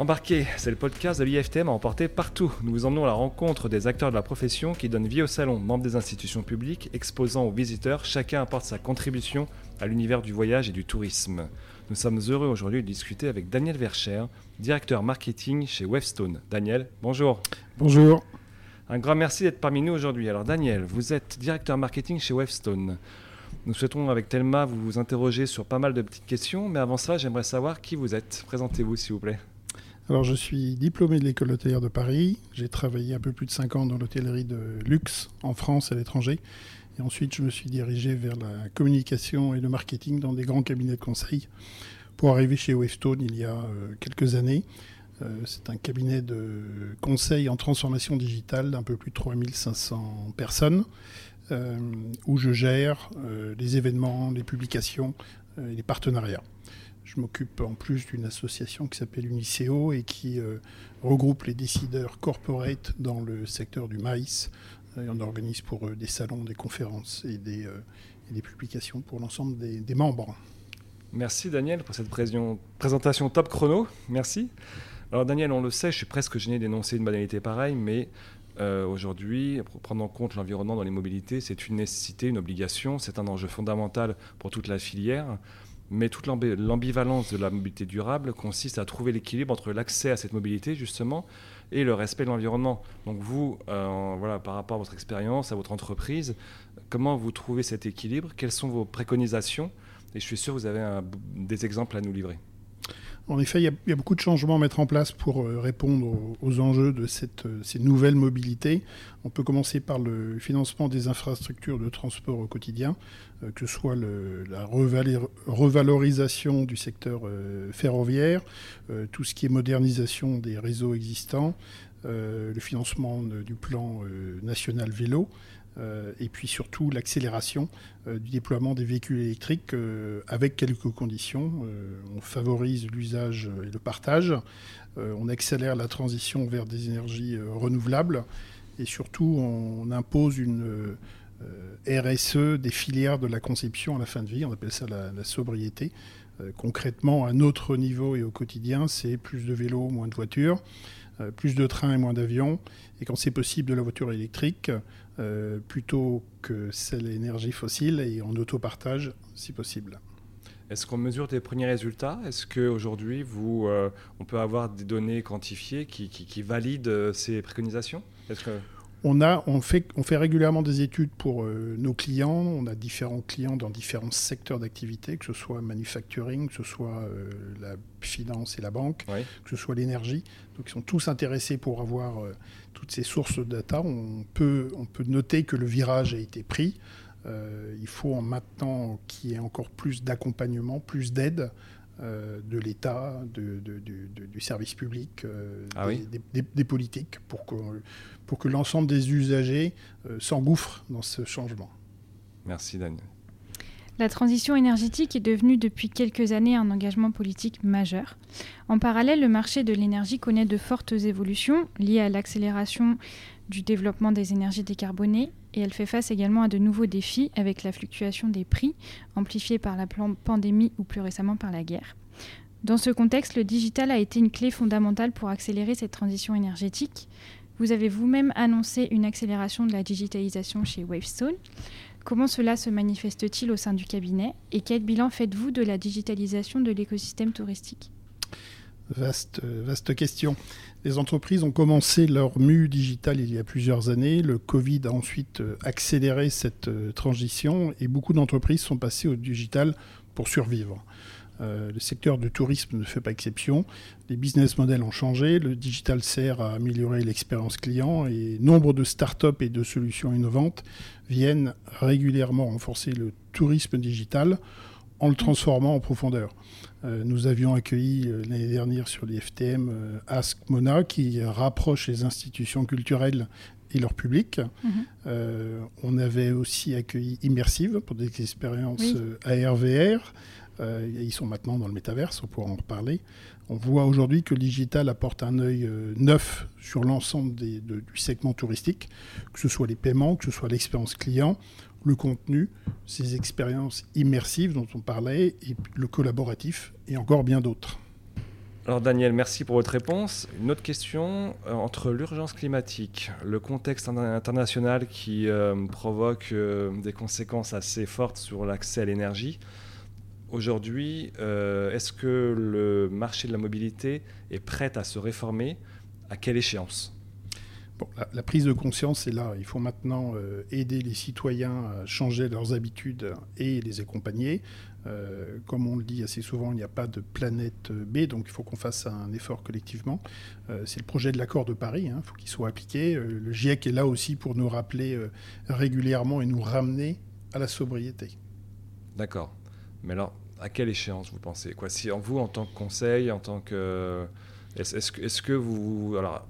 Embarqué, c'est le podcast de l'IFTM à emporter partout. Nous vous emmenons à la rencontre des acteurs de la profession qui donnent vie au salon, membres des institutions publiques, exposants aux visiteurs, chacun apporte sa contribution à l'univers du voyage et du tourisme. Nous sommes heureux aujourd'hui de discuter avec Daniel Vercher, directeur marketing chez Webstone. Daniel, bonjour. Bonjour. Un grand merci d'être parmi nous aujourd'hui. Alors Daniel, vous êtes directeur marketing chez Webstone. Nous souhaitons avec Thelma vous interroger sur pas mal de petites questions, mais avant ça, j'aimerais savoir qui vous êtes. Présentez-vous s'il vous plaît. Alors, je suis diplômé de l'école hôtelière de Paris. J'ai travaillé un peu plus de 5 ans dans l'hôtellerie de luxe en France et à l'étranger. Et ensuite, je me suis dirigé vers la communication et le marketing dans des grands cabinets de conseil pour arriver chez Wavestone il y a euh, quelques années. Euh, c'est un cabinet de conseil en transformation digitale d'un peu plus de 3500 personnes euh, où je gère les événements, les publications et les partenariats. Je m'occupe en plus d'une association qui s'appelle Uniceo et qui euh, regroupe les décideurs corporate dans le secteur du maïs. Et on organise pour eux des salons, des conférences et des, euh, publications pour l'ensemble des, membres. Merci Daniel pour cette présentation top chrono. Merci. Alors Daniel, on le sait, je suis presque gêné d'énoncer une banalité pareille, mais euh, aujourd'hui, prendre en compte l'environnement dans les mobilités, c'est une nécessité, une obligation, c'est un enjeu fondamental pour toute la filière. Mais toute l'ambivalence de la mobilité durable consiste à trouver l'équilibre entre l'accès à cette mobilité, justement, et le respect de l'environnement. Donc vous, euh, voilà, par rapport à votre expérience, à votre entreprise, comment vous trouvez cet équilibre? Quelles sont vos préconisations? Et je suis sûr que vous avez des exemples à nous livrer. En effet, il y, a, beaucoup de changements à mettre en place pour euh, répondre aux, enjeux de euh, ces nouvelles mobilités. On peut commencer par le financement des infrastructures de transport au quotidien, euh, que ce soit la revalorisation du secteur ferroviaire, tout ce qui est modernisation des réseaux existants, le financement du plan national vélo. Euh, et puis surtout l'accélération euh, du déploiement des véhicules électriques euh, avec quelques conditions. on favorise l'usage et le partage, on accélère la transition vers des énergies renouvelables et surtout on impose une RSE des filières de la conception à la fin de vie, on appelle ça la, sobriété. concrètement, à notre niveau et au quotidien, c'est plus de vélos, moins de voitures. Plus de trains et moins d'avions, et quand c'est possible de la voiture électrique, euh, plutôt que celle énergie fossile, et en autopartage si possible. Est-ce qu'on mesure des premiers résultats? Est-ce qu'aujourd'hui, euh, on peut avoir des données quantifiées qui, qui valident ces préconisations? Est-ce que... On, a, on, fait, on fait régulièrement des études pour euh, nos clients. On a différents clients dans différents secteurs d'activité, que ce soit manufacturing, que ce soit euh, la finance et la banque, que ce soit l'énergie. Donc ils sont tous intéressés pour avoir euh, toutes ces sources de data. On peut, on peut noter que le virage a été pris. il faut maintenant qu'il y ait encore plus d'accompagnement, plus d'aide de l'État, de, du service public, ah des, des, politiques, pour que, pour que l'ensemble des usagers euh, s'engouffrent dans ce changement. Merci Daniel. La transition énergétique est devenue depuis quelques années un engagement politique majeur. En parallèle, le marché de l'énergie connaît de fortes évolutions liées à l'accélération du développement des énergies décarbonées et elle fait face également à de nouveaux défis avec la fluctuation des prix amplifiée par la pandémie ou plus récemment par la guerre. Dans ce contexte, le digital a été une clé fondamentale pour accélérer cette transition énergétique. Vous avez vous-même annoncé une accélération de la digitalisation chez Wavestone. Comment cela se manifeste-t-il au sein du cabinet et quel bilan faites-vous de la digitalisation de l'écosystème touristique? Vaste, vaste question. Les entreprises ont commencé leur mue digital il y a plusieurs années. Le Covid a ensuite euh, accéléré cette euh, transition et beaucoup d'entreprises sont passées au digital pour survivre. Euh, le secteur du tourisme ne fait pas exception. Les business models ont changé. Le digital sert à améliorer l'expérience client et nombre de startups et de solutions innovantes viennent régulièrement renforcer le tourisme digital en le transformant en profondeur. Euh, nous avions accueilli euh, l'année dernière sur les FTM Ask Mona qui rapproche les institutions culturelles et leur public. Mhm. on avait aussi accueilli Immersive pour des expériences ARVR. Euh, ils sont maintenant dans le métaverse, on pourra en reparler. On voit aujourd'hui que le digital apporte un œil euh, neuf sur l'ensemble du segment touristique, que ce soit les paiements, que ce soit l'expérience client, le contenu, ces expériences immersives dont on parlait, le collaboratif, et encore bien d'autres. Alors Daniel, merci pour votre réponse. Une autre question, euh, entre l'urgence climatique, le contexte international qui provoque des conséquences assez fortes sur l'accès à l'énergie, aujourd'hui, est-ce que le marché de la mobilité est prêt à se réformer? À quelle échéance? La, prise de conscience est là. Il faut maintenant aider les citoyens à changer leurs habitudes et les accompagner. Euh, comme on le dit assez souvent, il n'y a pas de planète B, donc il faut qu'on fasse un effort collectivement. Euh, c'est le projet de l'accord de Paris, il hein, faut qu'il soit appliqué. Euh, le GIEC est là aussi pour nous rappeler régulièrement et nous ramener à la sobriété. D'accord. Mais alors, à quelle échéance vous pensez Quoi, Si en vous, en tant que conseil, en tant que... Est-ce est que vous... Alors,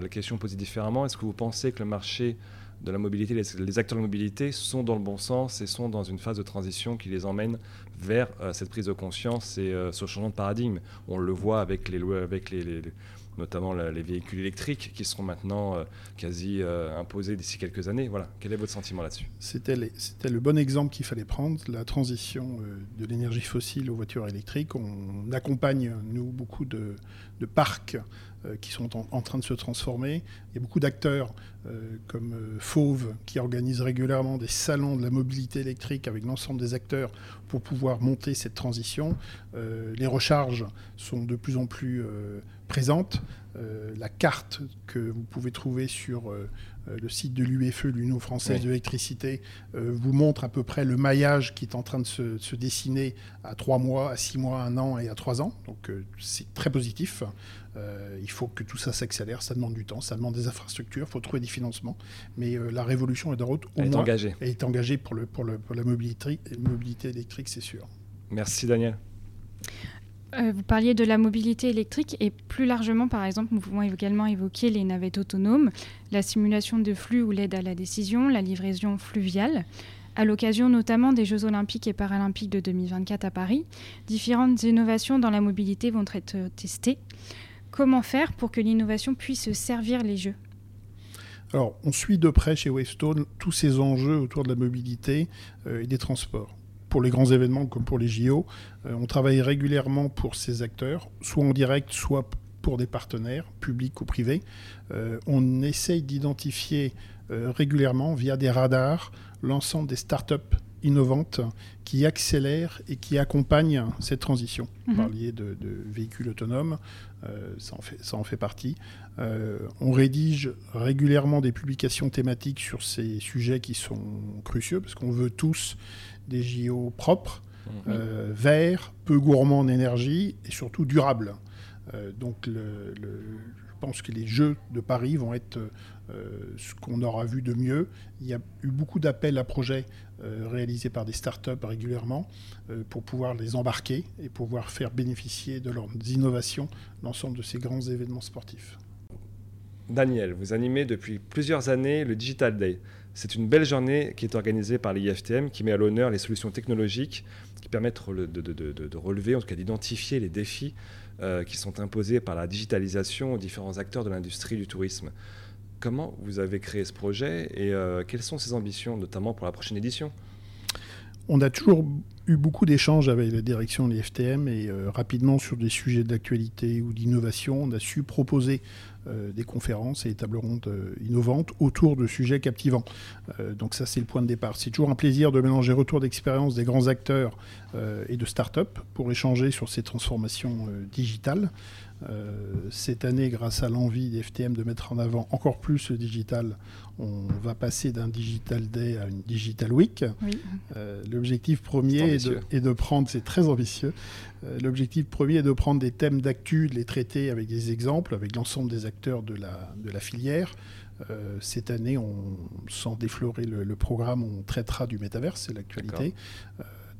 la question posée différemment, est-ce que vous pensez que le marché de la mobilité, les, acteurs de la mobilité sont dans le bon sens et sont dans une phase de transition qui les emmène vers euh, cette prise de conscience et euh, ce changement de paradigme. On le voit avec les, avec les, notamment les véhicules électriques qui seront maintenant euh, quasi imposés d'ici quelques années. Voilà. Quel est votre sentiment là-dessus? C'était le bon exemple qu'il fallait prendre, la transition de l'énergie fossile aux voitures électriques. On accompagne, nous, beaucoup de, parcs qui sont en, train de se transformer. Il y a beaucoup d'acteurs euh, comme euh, Fauve qui organisent régulièrement des salons de la mobilité électrique avec l'ensemble des acteurs pour pouvoir monter cette transition. les recharges sont de plus en plus présentes. la carte que vous pouvez trouver sur le site de l'UFE, l'Union française de l'électricité, vous montre à peu près le maillage qui est en train de se, se dessiner à trois mois, à six mois, à un an et à trois ans. Donc c'est très positif. Euh, il faut que tout ça s'accélère, ça demande du temps, ça demande des infrastructures, il faut trouver des financements. Mais euh, la révolution est de route. Au elle est engagée. Elle est engagée pour, le, pour, le, pour la mobilité, mobilité électrique, c'est sûr. Merci Daniel. Euh, vous parliez de la mobilité électrique et plus largement, par exemple, nous pouvons également évoquer les navettes autonomes, la simulation de flux ou l'aide à la décision, la livraison fluviale. À l'occasion notamment des Jeux olympiques et paralympiques de 2024 à Paris, différentes innovations dans la mobilité vont être testées. Comment faire pour que l'innovation puisse servir les jeux? Alors, on suit de près chez Wavestone tous ces enjeux autour de la mobilité euh, et des transports. Pour les grands événements comme pour les JO, on travaille régulièrement pour ces acteurs, soit en direct, soit pour des partenaires, publics ou privés. Euh, on essaye d'identifier régulièrement, via des radars, l'ensemble des startups innovantes qui accélèrent et qui accompagnent cette transition. Vous mhm. parliez de, véhicules autonomes, euh, ça, en fait, ça en fait partie. Euh, on rédige régulièrement des publications thématiques sur ces sujets qui sont cruciaux, parce qu'on veut tous des JO propres, mhm. euh, verts, peu gourmands en énergie et surtout durables. donc le, je pense que les Jeux de Paris vont être ce qu'on aura vu de mieux. Il y a eu beaucoup d'appels à projets euh, réalisés par des startups régulièrement euh, pour pouvoir les embarquer et pouvoir faire bénéficier de leurs innovations l'ensemble de ces grands événements sportifs. Daniel, vous animez depuis plusieurs années le Digital Day. C'est une belle journée qui est organisée par l'IFTM qui met à l'honneur les solutions technologiques qui permettent de, relever, en tout cas d'identifier les défis euh, qui sont imposés par la digitalisation aux différents acteurs de l'industrie du tourisme. Comment vous avez créé ce projet et euh, quelles sont ses ambitions, notamment pour la prochaine édition? On a toujours eu beaucoup d'échanges avec la direction de l'IFTM et euh, rapidement sur des sujets d'actualité ou d'innovation, on a su proposer euh, des conférences et des tables rondes innovantes autour de sujets captivants. donc ça, c'est le point de départ. C'est toujours un plaisir de mélanger retour d'expérience des grands acteurs et de start-up pour échanger sur ces transformations digitales. Euh, cette année, grâce à l'envie des FTM de mettre en avant encore plus le digital, on va passer d'un Digital Day à une Digital Week. Euh, l'objectif premier est de, prendre, c'est très ambitieux, euh, l'objectif premier est de prendre des thèmes d'actu, de les traiter avec des exemples, avec l'ensemble des acteurs de la, de la filière. cette année, on, sans déflorer le, programme, on traitera du métaverse, c'est l'actualité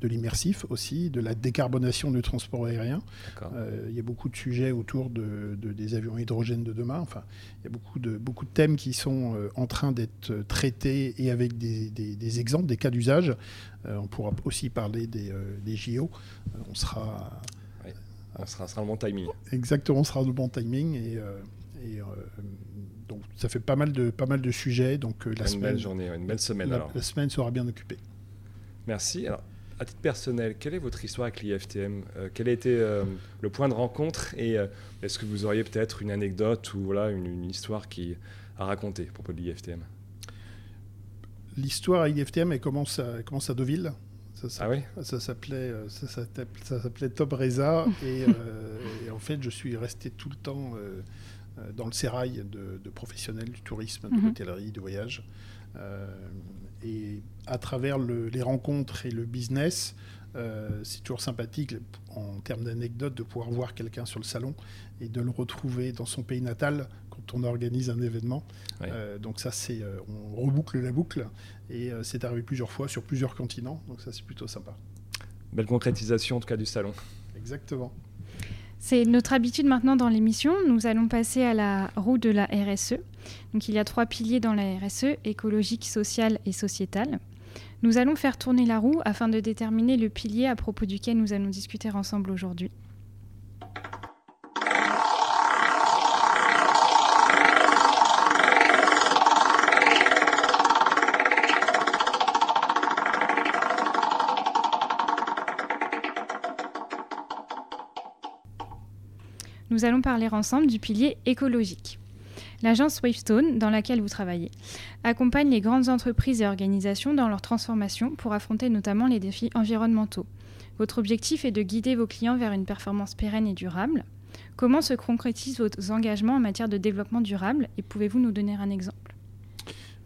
de l'immersif aussi, de la décarbonation du transport aérien. Euh, il y a beaucoup de sujets autour de, des avions hydrogène de demain. Enfin, il y a beaucoup de, beaucoup de thèmes qui sont euh, en train d'être traités et avec des, exemples, des cas d'usage. Euh, on pourra aussi parler des, JO. on sera... On sera, sera le bon timing. Exactement, on sera le bon timing. Et, donc ça fait pas mal de, pas mal de sujets. Donc, la une belle journée, une belle semaine. La, alors. la semaine sera bien occupée. Merci. Alors, à titre personnel, quelle est votre histoire avec l'IFTM? Quel a été le point de rencontre Et est-ce que vous auriez peut-être une anecdote ou voilà, une, histoire qui, à raconter à propos de l'IFTM? L'histoire à l'IFTM, elle commence à, commence à Deauville. Ça, ah oui ça s'appelait ça, s'appelait Top Reza et, en fait je suis resté tout le temps dans le sérail de, professionnels du tourisme, de mhm. l'hôtellerie, du voyage. Euh, et à travers les rencontres et le business, euh, c'est toujours sympathique en termes d'anecdotes de pouvoir voir quelqu'un sur le salon et de le retrouver dans son pays natal quand on organise un événement. Euh, donc ça, c'est on reboucle la boucle et c'est arrivé plusieurs fois sur plusieurs continents. Donc ça, c'est plutôt sympa. Belle concrétisation en tout cas du salon. Exactement. C'est notre habitude maintenant dans l'émission. Nous allons passer à la roue de la RSE. Donc il y a trois piliers dans la RSE, écologique, social et sociétal. Nous allons faire tourner la roue afin de déterminer le pilier à propos duquel nous allons discuter ensemble aujourd'hui. Nous allons parler ensemble du pilier écologique. L'agence Wavestone, dans laquelle vous travaillez, accompagne les grandes entreprises et organisations dans leur transformation pour affronter notamment les défis environnementaux. Votre objectif est de guider vos clients vers une performance pérenne et durable. Comment se concrétisent vos engagements en matière de développement durable? Et pouvez-vous nous donner un exemple?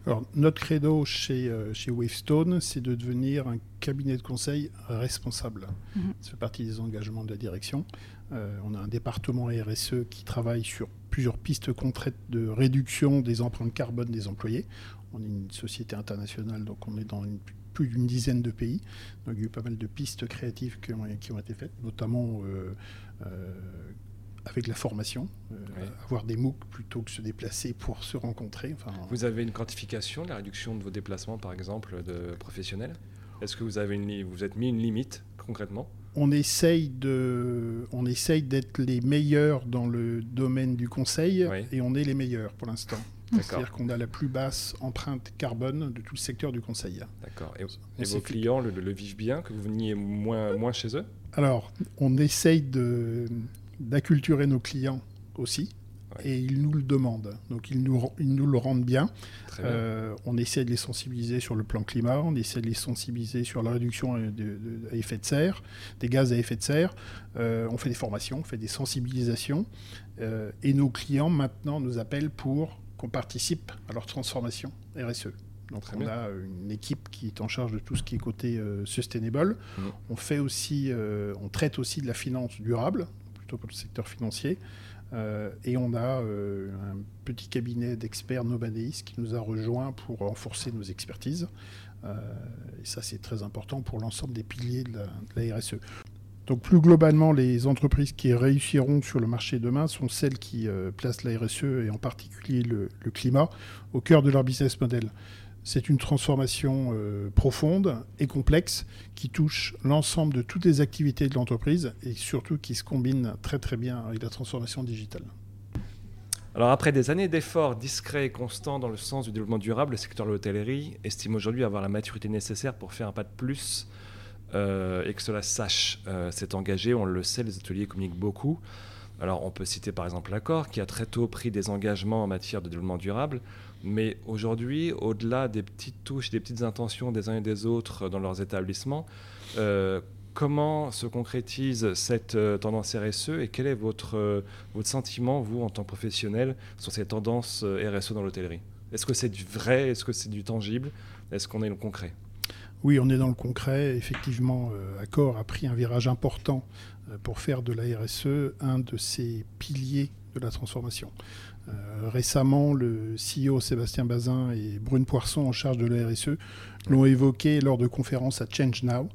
Alors, notre credo chez, euh, chez Wavestone, c'est de devenir un cabinet de conseil responsable. Mhm. Ça fait partie des engagements de la direction. Euh, on a un département RSE qui travaille sur plusieurs pistes concrètes de réduction des empreintes carbone des employés. On est une société internationale, donc on est dans plus d'une dizaine de pays. Donc il y a eu pas mal de pistes créatives qui ont, qui ont été faites, notamment euh, avec la formation, euh, avoir des MOOC plutôt que se déplacer pour se rencontrer. vous avez une quantification de la réduction de vos déplacements, par exemple, de professionnels? Est-ce que vous avez une, vous êtes mis une limite concrètement? On essaye de, on essaye d'être les meilleurs dans le domaine du conseil et on est les meilleurs pour l'instant. C'est-à-dire qu'on a la plus basse empreinte carbone de tout le secteur du conseil. D'accord. Et, vos clients le, vivent bien, que vous veniez moins, moins chez eux? Alors, on essaye de, d'acculturer nos clients aussi. Et ils nous le demandent. Donc ils nous, ils nous le rendent bien. Euh, on essaie de les sensibiliser sur le plan climat, on essaie de les sensibiliser sur la réduction de, de, effet de serre, des gaz à effet de serre. Euh, on fait des formations, on fait des sensibilisations. Euh, et nos clients maintenant nous appellent pour qu'on participe à leur transformation RSE. Donc on a une équipe qui est en charge de tout ce qui est côté sustainable. Mmh. On fait aussi, on traite aussi de la finance durable pour le secteur financier. Euh, et on a euh, un petit cabinet d'experts Nobadeis qui nous a rejoints pour renforcer nos expertises. Euh, et ça, c'est très important pour l'ensemble des piliers de la, RSE. Donc plus globalement, les entreprises qui réussiront sur le marché demain sont celles qui placent la RSE et en particulier le, climat au cœur de leur business model. C'est une transformation euh, profonde et complexe qui touche l'ensemble de toutes les activités de l'entreprise et surtout qui se combine très très bien avec la transformation digitale. Alors après des années d'efforts discrets et constants dans le sens du développement durable, le secteur de l'hôtellerie estime aujourd'hui avoir la maturité nécessaire pour faire un pas de plus euh, et que cela sache euh, engagé. On le sait, les ateliers communiquent beaucoup. Alors on peut citer par exemple l'accord qui a très tôt pris des engagements en matière de développement durable. Mais aujourd'hui, au-delà des petites touches, des petites intentions des uns et des autres dans leurs établissements, euh, comment se concrétise cette euh, tendance RSE et quel est votre, euh, votre sentiment, vous, en tant que professionnel, sur ces tendances RSE dans l'hôtellerie? Est-ce que c'est du vrai? Est-ce que c'est du tangible? Est-ce qu'on est dans le concret? Oui, on est dans le concret. Effectivement, Accor a pris un virage important pour faire de la RSE un de ses piliers de la transformation. Euh, récemment, le CEO Sébastien Bazin et Brune Poisson en charge de la RSE l'ont évoqué lors de conférences à Change Now.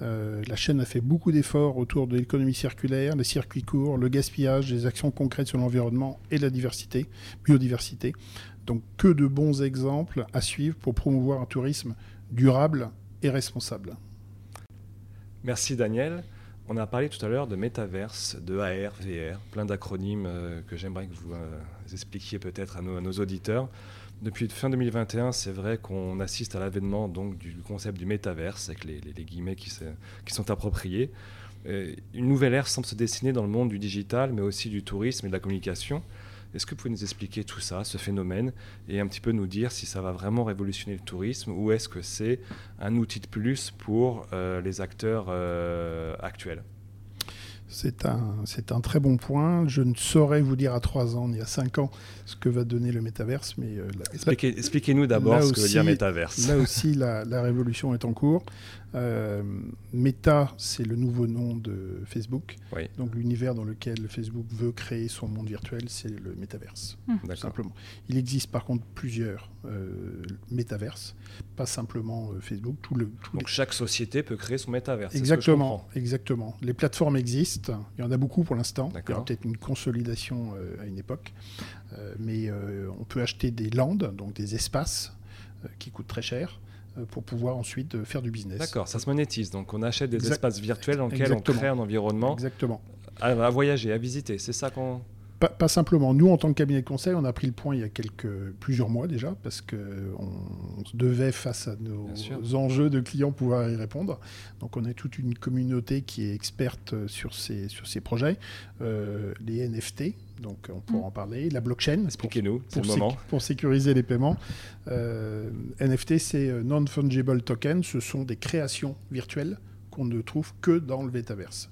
Euh, la chaîne a fait beaucoup d'efforts autour de l'économie circulaire, les circuits courts, le gaspillage, les actions concrètes sur l'environnement et la diversité, biodiversité. Donc que de bons exemples à suivre pour promouvoir un tourisme durable et responsable. Merci Daniel. On a parlé tout à l'heure de métaverse, de AR, VR, plein d'acronymes euh, que j'aimerais que vous, euh, expliquiez peut-être à nos, auditeurs. Depuis fin 2021, c'est vrai qu'on assiste à l'avènement donc du concept du métaverse, avec les, guillemets qui, qui, sont appropriés. une nouvelle ère semble se dessiner dans le monde du digital, mais aussi du tourisme et de la communication. Est-ce que vous pouvez nous expliquer tout ça, ce phénomène, et un petit peu nous dire si ça va vraiment révolutionner le tourisme ou est-ce que c'est un outil de plus pour euh, les acteurs euh, actuels? C'est un, c'est un très bon point. Je ne saurais vous dire à trois ans ni à cinq ans ce que va donner le métaverse. Mais euh, Expliquez, nous d'abord ce que veut dire métaverse. Là aussi, la, la, révolution est en cours. Euh, Meta, c'est le nouveau nom de Facebook. Donc l'univers dans lequel Facebook veut créer son monde virtuel, c'est le métaverse, hum. simplement. Il existe par contre plusieurs euh, métaverses, pas simplement euh, Facebook. Tout le, Donc chaque société peut créer son métaverse. Exactement, exactement. Les plateformes existent. Il y en a beaucoup pour l'instant. Il y aura peut-être une consolidation à une époque, mais on peut acheter des landes, donc des espaces qui coûtent très cher. Euh, pour pouvoir ensuite euh, faire du business. D'accord, ça se monétise. Donc on achète des espaces virtuels dans lesquels on crée un environnement Exactement. À, voyager, à visiter. C'est ça qu'on. Pas, simplement. Nous, en tant que cabinet de conseil, on a pris le point il y a quelques, plusieurs mois déjà, parce qu'on on devait, face à nos enjeux de clients, pouvoir y répondre. Donc, on a toute une communauté qui est experte sur ces, sur ces projets. Euh, les NFT, donc on pourra mm. en parler. La blockchain. Expliquez-nous, pour, moment. pour sécuriser les paiements. Euh, NFT, c'est euh, Non-Fungible Token. Ce sont des créations virtuelles qu'on ne trouve que dans le Metaverse.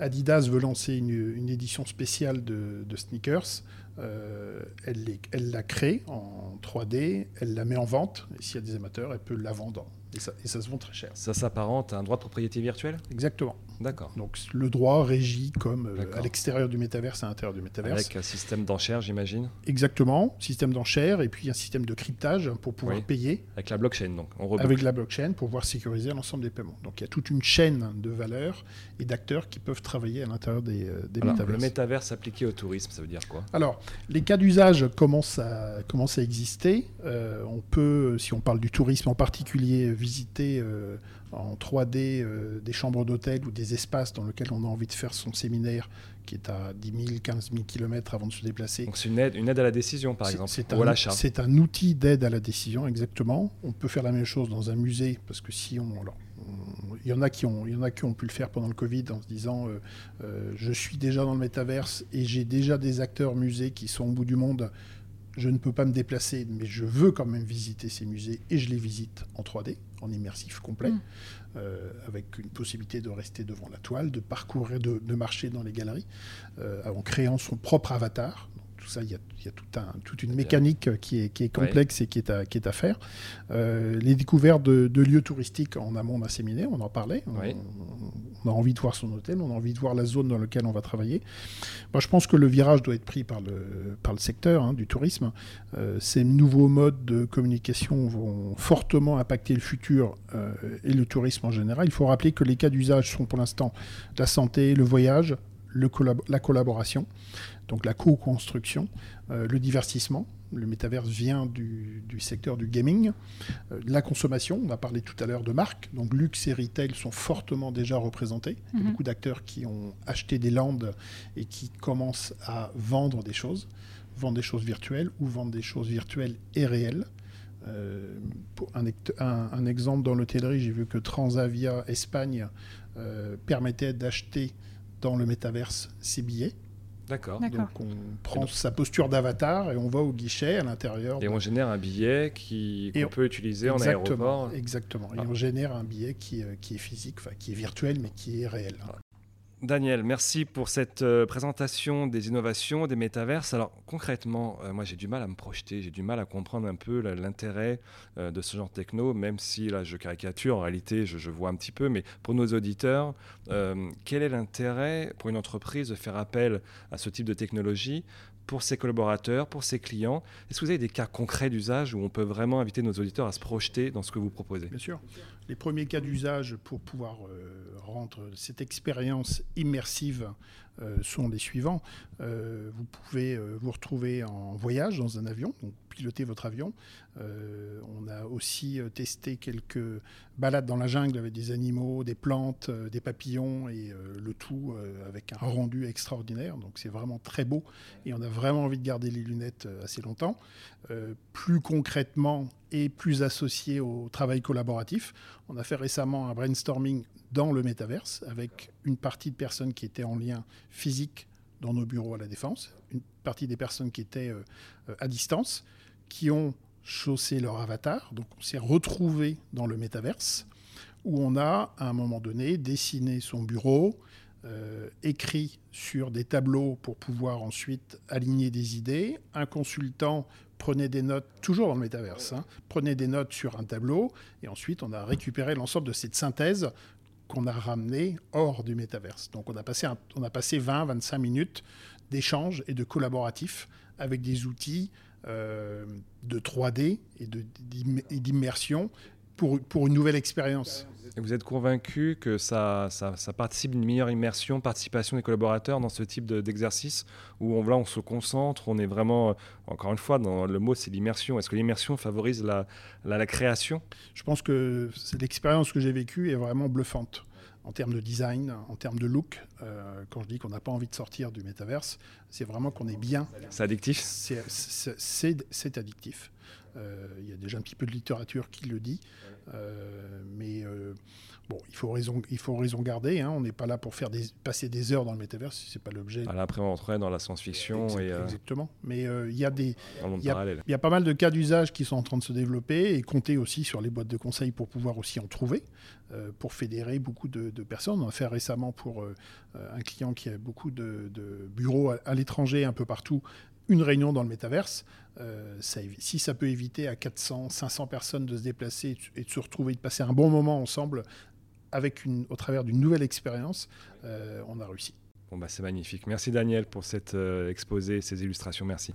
Adidas veut lancer une, édition spéciale de, sneakers. Euh, elle, elle, la crée en 3D, elle la met en vente. Et s'il y a des amateurs, elle peut la vendre et ça, se vend très cher. Ça s'apparente à un droit de propriété virtuelle? Exactement. D'accord. Donc le droit régit comme euh, à l'extérieur du métaverse, à l'intérieur du métaverse. Avec un système d'enchères, j'imagine Exactement. Système d'enchères et puis un système de cryptage pour pouvoir payer. Avec la blockchain, donc. On Avec la blockchain pour pouvoir sécuriser l'ensemble des paiements. Donc il y a toute une chaîne de valeurs et d'acteurs qui peuvent travailler à l'intérieur des, euh, des métaverses. Le métaverse appliqué au tourisme, ça veut dire quoi? Alors, les cas d'usage commencent à, commencent à exister. Euh, on peut, si on parle du tourisme en particulier, visiter euh, en 3D euh, des chambres d'hôtel ou des espaces dans lesquels on a envie de faire son séminaire qui est à 10 000, 15 000 km avant de se déplacer. Donc c'est une aide, une aide à la décision, par exemple, ou à l'achat. C'est un outil d'aide à la décision, exactement. On peut faire la même chose dans un musée, parce que si on... Alors, il y en a qui ont, il y en a qui ont pu le faire pendant le Covid en se disant euh, je suis déjà dans le métaverse et j'ai déjà des acteurs musées qui sont au bout du monde je ne peux pas me déplacer, mais je veux quand même visiter ces musées et je les visite en 3D, en immersif complet, mm. euh, avec une possibilité de rester devant la toile, de parcourir, de, marcher dans les galeries, euh, en créant son propre avatar ça, il y a, toute une mécanique qui est, complexe et qui est à, faire. Euh, les découvertes de, lieux touristiques en amont d'un séminaire, on en parlait. On, a envie de voir son hôtel, on a envie de voir la zone dans laquelle on va travailler. Moi, je pense que le virage doit être pris par le, secteur hein, du tourisme. Euh, ces nouveaux modes de communication vont fortement impacter le futur euh, et le tourisme en général. Il faut rappeler que les cas d'usage sont pour l'instant la santé, le voyage, la collaboration donc la co-construction, euh, le divertissement. Le métaverse vient du, secteur du gaming, euh, la consommation. On a parlé tout à l'heure de marques. Donc luxe et retail sont fortement déjà représentés. Il y a mhm. beaucoup d'acteurs qui ont acheté des landes et qui commencent à vendre des choses, vendre des choses virtuelles ou vendre des choses virtuelles et réelles. Euh, pour un, exemple dans l'hôtellerie, j'ai vu que Transavia Espagne permettait d'acheter dans le métaverse ses billets. D'accord. Donc on prend sa posture d'avatar et on va au guichet à l'intérieur. Et on génère un billet qui qu'on peut utiliser en aéroport. Exactement. Et ah. on génère un billet qui, euh, qui est physique, enfin qui est virtuel mais qui est réel. Daniel, merci pour cette euh, présentation des innovations, des métaverses. Alors concrètement, euh, moi j'ai du mal à me projeter, j'ai du mal à comprendre un peu l'intérêt euh, de ce genre de techno, même si là je caricature, en réalité je, je vois un petit peu, mais pour nos auditeurs, quel est l'intérêt pour une entreprise de faire appel à ce type de technologie pour ses collaborateurs, pour ses clients? Est-ce que vous avez des cas concrets d'usage où on peut vraiment inviter nos auditeurs à se projeter dans ce que vous proposez? Bien sûr. Les premiers cas d'usage pour pouvoir euh, rendre cette expérience immersive euh, sont les suivants. Euh, vous pouvez vous retrouver en voyage dans un avion, donc piloter votre avion, on a aussi testé quelques balades dans la jungle avec des animaux, des plantes, des papillons et le tout avec un rendu extraordinaire. Donc c'est vraiment très beau et on a vraiment envie de garder les lunettes assez longtemps. plus concrètement et plus associé au travail collaboratif, on a fait récemment un brainstorming dans le métaverse avec une partie de personnes qui étaient en lien physique dans nos bureaux à la Défense, une partie des personnes qui étaient euh, à distance, qui ont chaussé leur avatar. Donc on s'est retrouvé dans le métaverse où on a à un moment donné dessiné son bureau, euh, écrit sur des tableaux pour pouvoir ensuite aligner des idées. Un consultant prenait des notes, toujours dans le métaverse, hein, prenait des notes sur un tableau, et ensuite on a récupéré l'ensemble de cette synthèse qu'on a ramené hors du métaverse. Donc on a passé, on a passé 20-25 minutes d'échange et de collaboratif avec des outils euh, de 3D et d'immersion pour, pour une nouvelle expérience. vous êtes convaincu que ça, ça, participe d'une meilleure immersion, participation des collaborateurs dans ce type d'exercice où on, là, on se concentre, on est vraiment, encore une fois, dans le mot c'est l'immersion. Est-ce que l'immersion favorise la, la, création? Je pense que l'expérience que j'ai vécue est vraiment bluffante en termes de design, en termes de look. Euh, quand je dis qu'on n'a pas envie de sortir du métaverse, c'est vraiment qu'on est bien. C'est addictif? C'est addictif. Euh, il y a déjà un petit peu de littérature qui le dit. Euh, mais bon, il faut raison, il faut raison garder. Hein. On n'est pas là pour faire des, passer des heures dans le métaverse, c'est pas l'objet. après, on rentrait dans la science-fiction. Exactement. Mais il y a des. Il y, a pas mal de cas d'usage qui sont en train de se développer et compter aussi sur les boîtes de conseil pour pouvoir aussi en trouver, pour fédérer beaucoup de, personnes. On a fait récemment pour un client qui a beaucoup de, bureaux à l'étranger, un peu partout, une réunion dans le métaverse, euh, si ça peut éviter à 400, 500 personnes de se déplacer et de se retrouver, de passer un bon moment ensemble avec une, au travers d'une nouvelle expérience, euh, on a réussi. Bon bah c'est magnifique. Merci Daniel pour cet euh, exposé, ces illustrations. Merci.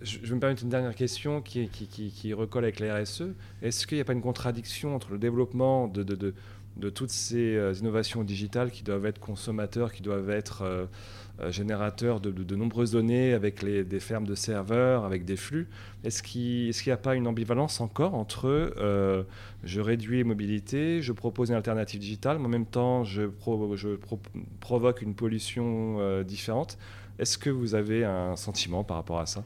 Je, vais me permettre une dernière question qui, qui, qui, recolle avec la RSE. Est-ce qu'il n'y a pas une contradiction entre le développement de, de, de, de toutes ces innovations digitales qui doivent être consommateurs, qui doivent être euh, générateur de, de, nombreuses données avec des fermes de serveurs, avec des flux. Est-ce qu'il n'y a pas une ambivalence encore entre euh, je réduis les mobilités, je propose une alternative digitale, mais en même temps je, provoque une pollution euh, différente? Est-ce que vous avez un sentiment par rapport à ça?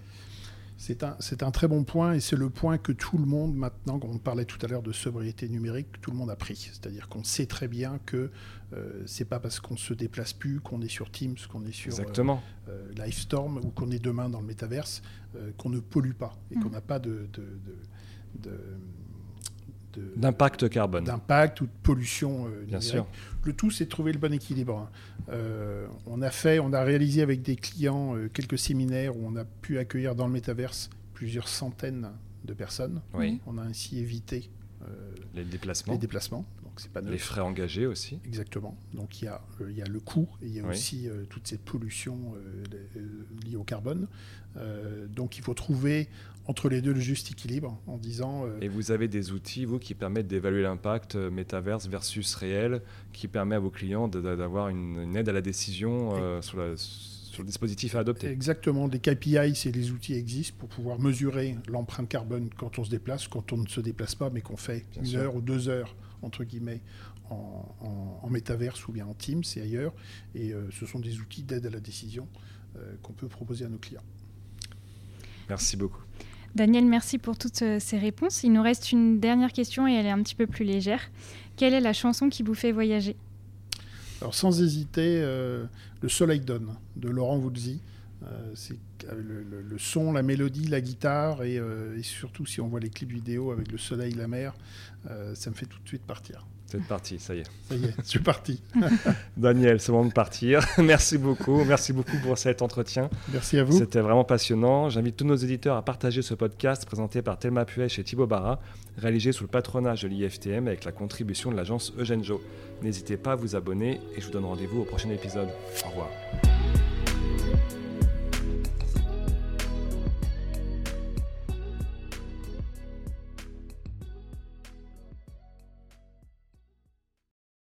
C'est un, un, très bon point et c'est le point que tout le monde maintenant, quand on parlait tout à l'heure de sobriété numérique, tout le monde a pris. C'est-à-dire qu'on sait très bien que euh, c'est pas parce qu'on se déplace plus, qu'on est sur Teams, qu'on est sur euh, euh, Livestorm ou qu'on est demain dans le métaverse, qu'on ne pollue pas et qu'on mmh. n'a pas de, de d'impact carbone. D'impact ou de pollution. Euh, Bien sûr. Le tout, c'est de trouver le bon équilibre. Euh, on a fait, on a réalisé avec des clients euh, quelques séminaires où on a pu accueillir dans le métaverse plusieurs centaines de personnes. Oui. On a ainsi évité les déplacements. Les déplacements. Donc c'est pas les frais engagés aussi. Exactement. Donc il y a, il y a le coût et il y a aussi toute cette pollution liée au carbone. donc il faut trouver entre les deux le juste équilibre en disant. Euh, et vous avez des outils, vous, qui permettent d'évaluer l'impact euh, métaverse versus réel, qui permet à vos clients d'avoir une, aide à la décision euh, sur, le dispositif à adopter. Exactement, des KPI, c'est les outils existent pour pouvoir mesurer l'empreinte carbone quand on se déplace, quand on ne se déplace pas, mais qu'on fait une heure ou deux heures, entre guillemets, en, en, métaverse ou bien en Teams et ailleurs. Et ce sont des outils d'aide à la décision qu'on peut proposer à nos clients. Merci beaucoup. Daniel, merci pour toutes euh, ces réponses. Il nous reste une dernière question et elle est un petit peu plus légère. Quelle est la chanson qui vous fait voyager? Alors sans hésiter, euh, Le Soleil donne de Laurent Voulzy. Euh, c'est le, son, la mélodie, la guitare et, surtout si on voit les clips vidéo avec le soleil, la mer, ça me fait tout de suite partir. C'est parti, ça y est. Ça y est, je suis parti. Daniel, c'est bon de partir. Merci beaucoup. Merci beaucoup pour cet entretien. Merci à vous. C'était vraiment passionnant. J'invite tous nos éditeurs à partager ce podcast présenté par Thelma Puech et Thibaut Barra, réalisé sous le patronage de l'IFTM avec la contribution de l'agence Eugène Jo. N'hésitez pas à vous abonner et je vous donne rendez-vous au prochain épisode. Au revoir.